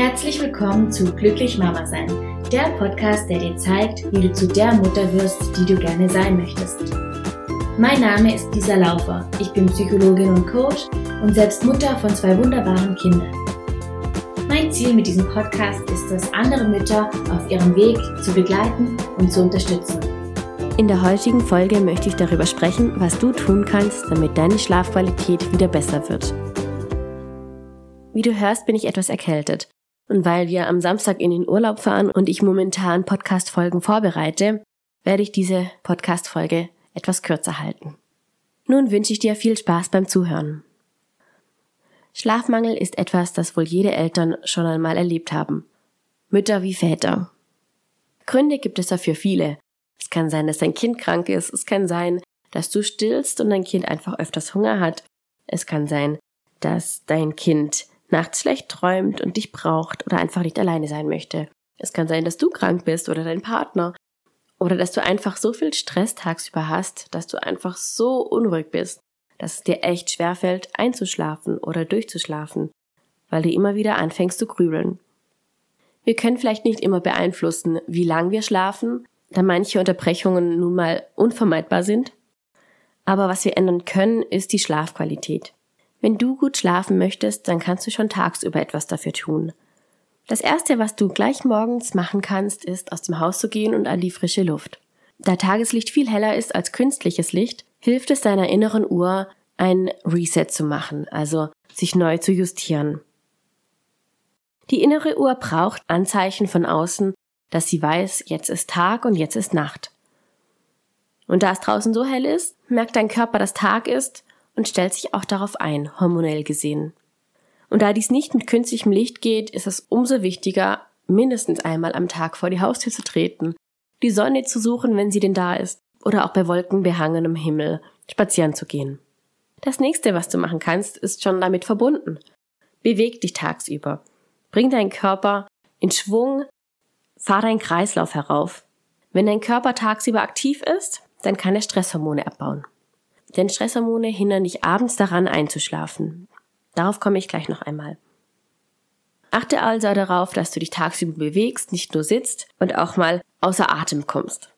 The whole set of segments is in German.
Herzlich willkommen zu Glücklich Mama Sein, der Podcast, der dir zeigt, wie du zu der Mutter wirst, die du gerne sein möchtest. Mein Name ist Lisa Laufer. Ich bin Psychologin und Coach und selbst Mutter von zwei wunderbaren Kindern. Mein Ziel mit diesem Podcast ist es, andere Mütter auf ihrem Weg zu begleiten und zu unterstützen. In der heutigen Folge möchte ich darüber sprechen, was du tun kannst, damit deine Schlafqualität wieder besser wird. Wie du hörst, bin ich etwas erkältet. Und weil wir am Samstag in den Urlaub fahren und ich momentan Podcast-Folgen vorbereite, werde ich diese Podcast-Folge etwas kürzer halten. Nun wünsche ich dir viel Spaß beim Zuhören. Schlafmangel ist etwas, das wohl jede Eltern schon einmal erlebt haben. Mütter wie Väter. Gründe gibt es dafür viele. Es kann sein, dass dein Kind krank ist. Es kann sein, dass du stillst und dein Kind einfach öfters Hunger hat. Es kann sein, dass dein Kind nachts schlecht träumt und dich braucht oder einfach nicht alleine sein möchte. Es kann sein, dass du krank bist oder dein Partner. Oder dass du einfach so viel Stress tagsüber hast, dass du einfach so unruhig bist, dass es dir echt schwerfällt, einzuschlafen oder durchzuschlafen, weil du immer wieder anfängst zu grübeln. Wir können vielleicht nicht immer beeinflussen, wie lang wir schlafen, da manche Unterbrechungen nun mal unvermeidbar sind. Aber was wir ändern können, ist die Schlafqualität. Wenn du gut schlafen möchtest, dann kannst du schon tagsüber etwas dafür tun. Das erste, was du gleich morgens machen kannst, ist aus dem Haus zu gehen und an die frische Luft. Da Tageslicht viel heller ist als künstliches Licht, hilft es deiner inneren Uhr, ein Reset zu machen, also sich neu zu justieren. Die innere Uhr braucht Anzeichen von außen, dass sie weiß, jetzt ist Tag und jetzt ist Nacht. Und da es draußen so hell ist, merkt dein Körper, dass Tag ist und stellt sich auch darauf ein, hormonell gesehen. Und da dies nicht mit künstlichem Licht geht, ist es umso wichtiger, mindestens einmal am Tag vor die Haustür zu treten, die Sonne zu suchen, wenn sie denn da ist, oder auch bei wolkenbehangenem Himmel spazieren zu gehen. Das nächste, was du machen kannst, ist schon damit verbunden. Beweg dich tagsüber. Bring deinen Körper in Schwung, fahr deinen Kreislauf herauf. Wenn dein Körper tagsüber aktiv ist, dann kann er Stresshormone abbauen. Denn Stresshormone hindern dich abends daran einzuschlafen. Darauf komme ich gleich noch einmal. Achte also darauf, dass du dich tagsüber bewegst, nicht nur sitzt und auch mal außer Atem kommst.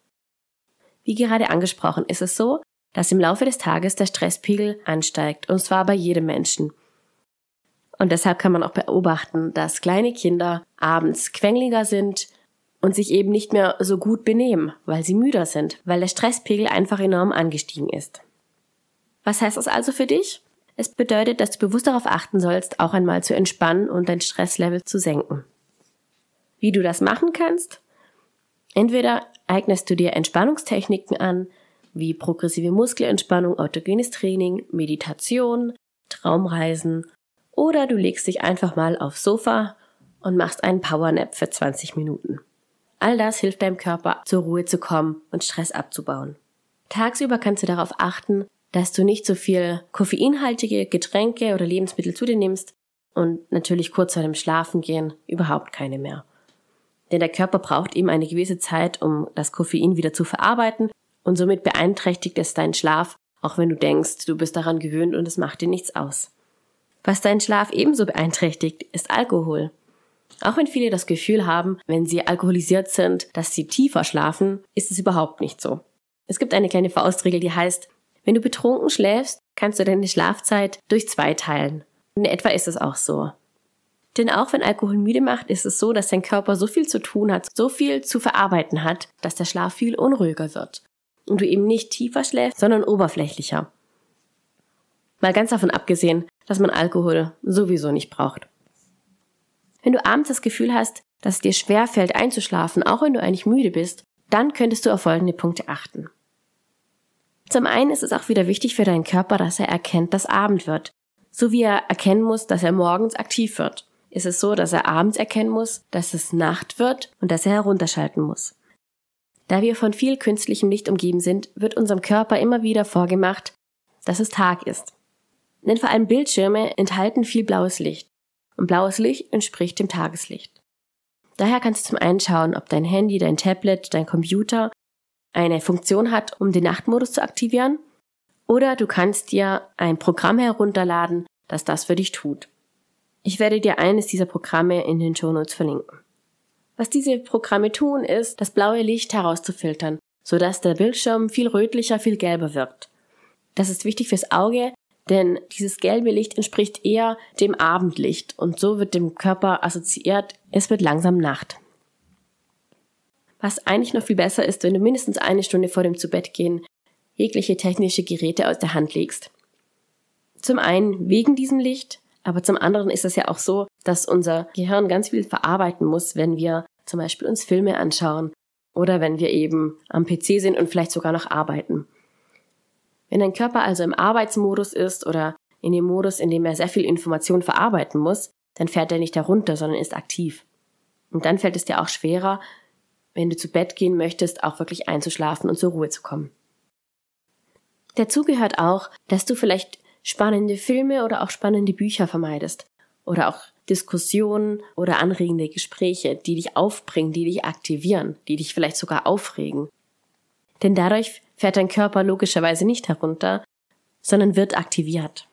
Wie gerade angesprochen ist es so, dass im Laufe des Tages der Stresspegel ansteigt, und zwar bei jedem Menschen. Und deshalb kann man auch beobachten, dass kleine Kinder abends quengliger sind und sich eben nicht mehr so gut benehmen, weil sie müder sind, weil der Stresspegel einfach enorm angestiegen ist. Was heißt das also für dich? Es bedeutet, dass du bewusst darauf achten sollst, auch einmal zu entspannen und dein Stresslevel zu senken. Wie du das machen kannst? Entweder eignest du dir Entspannungstechniken an, wie progressive Muskelentspannung, autogenes Training, Meditation, Traumreisen, oder du legst dich einfach mal aufs Sofa und machst einen Powernap für 20 Minuten. All das hilft deinem Körper, zur Ruhe zu kommen und Stress abzubauen. Tagsüber kannst du darauf achten, dass du nicht so viel koffeinhaltige Getränke oder Lebensmittel zu dir nimmst und natürlich kurz vor dem Schlafengehen überhaupt keine mehr. Denn der Körper braucht eben eine gewisse Zeit, um das Koffein wieder zu verarbeiten und somit beeinträchtigt es deinen Schlaf, auch wenn du denkst, du bist daran gewöhnt und es macht dir nichts aus. Was deinen Schlaf ebenso beeinträchtigt, ist Alkohol. Auch wenn viele das Gefühl haben, wenn sie alkoholisiert sind, dass sie tiefer schlafen, ist es überhaupt nicht so. Es gibt eine kleine Faustregel, die heißt, wenn du betrunken schläfst, kannst du deine Schlafzeit durch zwei teilen. In etwa ist es auch so. Denn auch wenn Alkohol müde macht, ist es so, dass dein Körper so viel zu tun hat, so viel zu verarbeiten hat, dass der Schlaf viel unruhiger wird. Und du eben nicht tiefer schläfst, sondern oberflächlicher. Mal ganz davon abgesehen, dass man Alkohol sowieso nicht braucht. Wenn du abends das Gefühl hast, dass es dir schwer fällt einzuschlafen, auch wenn du eigentlich müde bist, dann könntest du auf folgende Punkte achten. Zum einen ist es auch wieder wichtig für deinen Körper, dass er erkennt, dass Abend wird. So wie er erkennen muss, dass er morgens aktiv wird, ist es so, dass er abends erkennen muss, dass es Nacht wird und dass er herunterschalten muss. Da wir von viel künstlichem Licht umgeben sind, wird unserem Körper immer wieder vorgemacht, dass es Tag ist. Denn vor allem Bildschirme enthalten viel blaues Licht. Und blaues Licht entspricht dem Tageslicht. Daher kannst du zum einen schauen, ob dein Handy, dein Tablet, dein Computer eine Funktion hat, um den Nachtmodus zu aktivieren. Oder du kannst dir ein Programm herunterladen, das das für dich tut. Ich werde dir eines dieser Programme in den Shownotes verlinken. Was diese Programme tun, ist, das blaue Licht herauszufiltern, sodass der Bildschirm viel rötlicher, viel gelber wirkt. Das ist wichtig fürs Auge, denn dieses gelbe Licht entspricht eher dem Abendlicht und so wird dem Körper assoziiert, es wird langsam Nacht. Was eigentlich noch viel besser ist, wenn du mindestens eine Stunde vor dem Zubettgehen jegliche technische Geräte aus der Hand legst. Zum einen wegen diesem Licht, aber zum anderen ist es ja auch so, dass unser Gehirn ganz viel verarbeiten muss, wenn wir zum Beispiel uns Filme anschauen oder wenn wir eben am PC sind und vielleicht sogar noch arbeiten. Wenn dein Körper also im Arbeitsmodus ist oder in dem Modus, in dem er sehr viel Information verarbeiten muss, dann fährt er nicht herunter, sondern ist aktiv. Und dann fällt es dir auch schwerer, wenn du zu Bett gehen möchtest, auch wirklich einzuschlafen und zur Ruhe zu kommen. Dazu gehört auch, dass du vielleicht spannende Filme oder auch spannende Bücher vermeidest oder auch Diskussionen oder anregende Gespräche, die dich aufbringen, die dich aktivieren, die dich vielleicht sogar aufregen. Denn dadurch fährt dein Körper logischerweise nicht herunter, sondern wird aktiviert.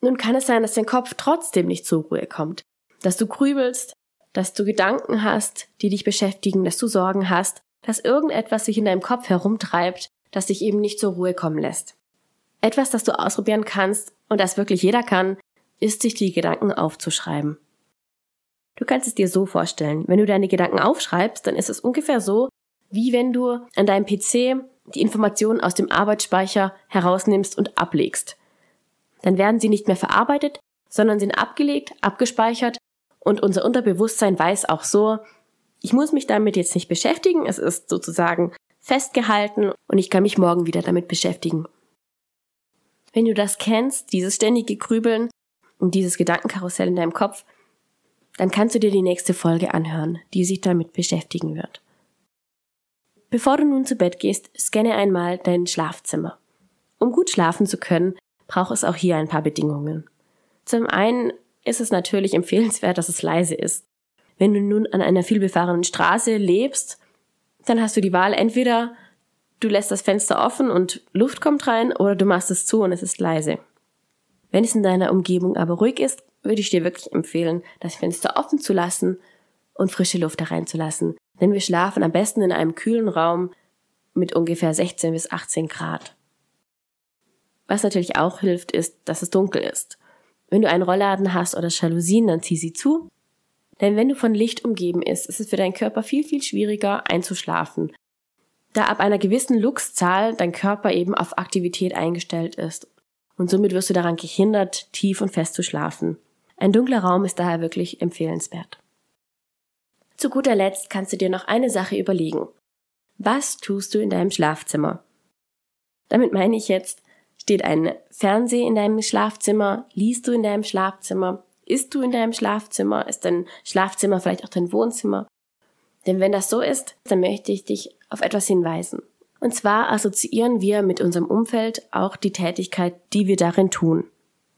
Nun kann es sein, dass dein Kopf trotzdem nicht zur Ruhe kommt, dass du grübelst, dass du Gedanken hast, die dich beschäftigen, dass du Sorgen hast, dass irgendetwas sich in deinem Kopf herumtreibt, das dich eben nicht zur Ruhe kommen lässt. Etwas, das du ausprobieren kannst und das wirklich jeder kann, ist, sich die Gedanken aufzuschreiben. Du kannst es dir so vorstellen. Wenn du deine Gedanken aufschreibst, dann ist es ungefähr so, wie wenn du an deinem PC die Informationen aus dem Arbeitsspeicher herausnimmst und ablegst. Dann werden sie nicht mehr verarbeitet, sondern sind abgelegt, abgespeichert und unser Unterbewusstsein weiß auch so, ich muss mich damit jetzt nicht beschäftigen, es ist sozusagen festgehalten und ich kann mich morgen wieder damit beschäftigen. Wenn du das kennst, dieses ständige Grübeln und dieses Gedankenkarussell in deinem Kopf, dann kannst du dir die nächste Folge anhören, die sich damit beschäftigen wird. Bevor du nun zu Bett gehst, scanne einmal dein Schlafzimmer. Um gut schlafen zu können, braucht es auch hier ein paar Bedingungen. Zum einen ist es natürlich empfehlenswert, dass es leise ist. Wenn du nun an einer vielbefahrenen Straße lebst, dann hast du die Wahl, entweder du lässt das Fenster offen und Luft kommt rein oder du machst es zu und es ist leise. Wenn es in deiner Umgebung aber ruhig ist, würde ich dir wirklich empfehlen, das Fenster offen zu lassen und frische Luft hereinzulassen. Denn wir schlafen am besten in einem kühlen Raum mit ungefähr 16 bis 18 Grad. Was natürlich auch hilft, ist, dass es dunkel ist. Wenn du einen Rollladen hast oder Jalousien, dann zieh sie zu. Denn wenn du von Licht umgeben ist, ist es für deinen Körper viel, viel schwieriger einzuschlafen. Da ab einer gewissen Luxzahl dein Körper eben auf Aktivität eingestellt ist. Und somit wirst du daran gehindert, tief und fest zu schlafen. Ein dunkler Raum ist daher wirklich empfehlenswert. Zu guter Letzt kannst du dir noch eine Sache überlegen. Was tust du in deinem Schlafzimmer? Damit meine ich jetzt, Steht ein Fernseher in deinem Schlafzimmer? Liest du in deinem Schlafzimmer? Isst du in deinem Schlafzimmer? Ist dein Schlafzimmer vielleicht auch dein Wohnzimmer? Denn wenn das so ist, dann möchte ich dich auf etwas hinweisen. Und zwar assoziieren wir mit unserem Umfeld auch die Tätigkeit, die wir darin tun.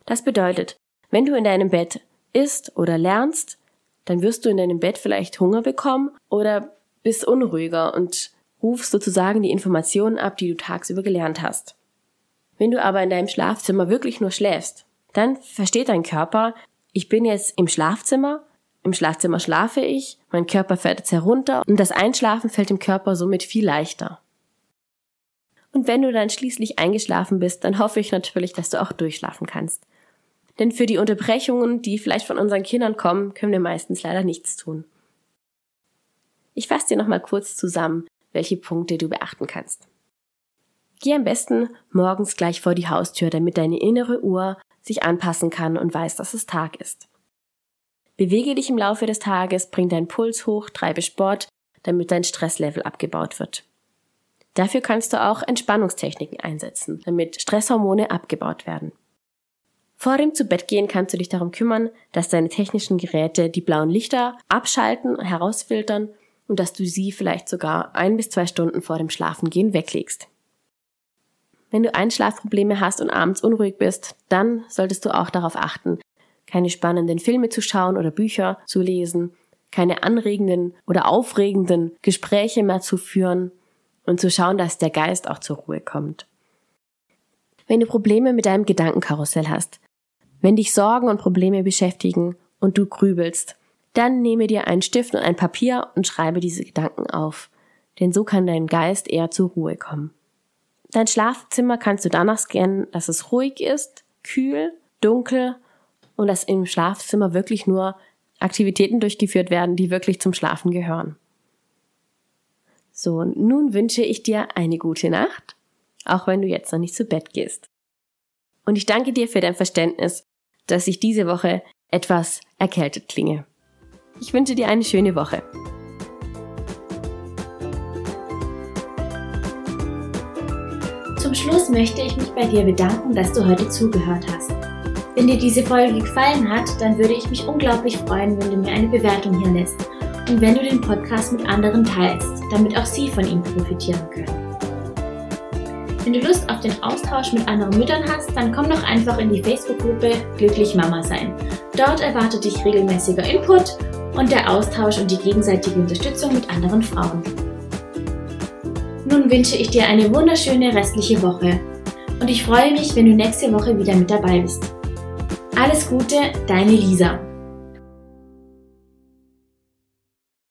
Das bedeutet, wenn du in deinem Bett isst oder lernst, dann wirst du in deinem Bett vielleicht Hunger bekommen oder bist unruhiger und rufst sozusagen die Informationen ab, die du tagsüber gelernt hast. Wenn du aber in deinem Schlafzimmer wirklich nur schläfst, dann versteht dein Körper, ich bin jetzt im Schlafzimmer, im Schlafzimmer schlafe ich, mein Körper fährt jetzt herunter und das Einschlafen fällt dem Körper somit viel leichter. Und wenn du dann schließlich eingeschlafen bist, dann hoffe ich natürlich, dass du auch durchschlafen kannst. Denn für die Unterbrechungen, die vielleicht von unseren Kindern kommen, können wir meistens leider nichts tun. Ich fasse dir nochmal kurz zusammen, welche Punkte du beachten kannst. Geh am besten morgens gleich vor die Haustür, damit deine innere Uhr sich anpassen kann und weiß, dass es Tag ist. Bewege dich im Laufe des Tages, bring deinen Puls hoch, treibe Sport, damit dein Stresslevel abgebaut wird. Dafür kannst du auch Entspannungstechniken einsetzen, damit Stresshormone abgebaut werden. Vor dem Zubettgehen kannst du dich darum kümmern, dass deine technischen Geräte die blauen Lichter abschalten, herausfiltern und dass du sie vielleicht sogar ein bis zwei Stunden vor dem Schlafengehen weglegst. Wenn du Einschlafprobleme hast und abends unruhig bist, dann solltest du auch darauf achten, keine spannenden Filme zu schauen oder Bücher zu lesen, keine anregenden oder aufregenden Gespräche mehr zu führen und zu schauen, dass der Geist auch zur Ruhe kommt. Wenn du Probleme mit deinem Gedankenkarussell hast, Wenn dich Sorgen und Probleme beschäftigen und du grübelst, dann nehme dir einen Stift und ein Papier und schreibe diese Gedanken auf. Denn so kann dein Geist eher zur Ruhe kommen. Dein Schlafzimmer kannst du danach scannen, dass es ruhig ist, kühl, dunkel und dass im Schlafzimmer wirklich nur Aktivitäten durchgeführt werden, die wirklich zum Schlafen gehören. So, nun wünsche ich dir eine gute Nacht, auch wenn du jetzt noch nicht zu Bett gehst. Und ich danke dir für dein Verständnis, dass ich diese Woche etwas erkältet klinge. Ich wünsche dir eine schöne Woche. Zum Schluss möchte ich mich bei dir bedanken, dass du heute zugehört hast. Wenn dir diese Folge gefallen hat, dann würde ich mich unglaublich freuen, wenn du mir eine Bewertung hier lässt und wenn du den Podcast mit anderen teilst, damit auch sie von ihm profitieren können. Wenn du Lust auf den Austausch mit anderen Müttern hast, dann komm doch einfach in die Facebook-Gruppe Glücklich Mama sein. Dort erwartet dich regelmäßiger Input und der Austausch und die gegenseitige Unterstützung mit anderen Frauen. Nun wünsche ich dir eine wunderschöne restliche Woche und ich freue mich, wenn du nächste Woche wieder mit dabei bist. Alles Gute, deine Lisa.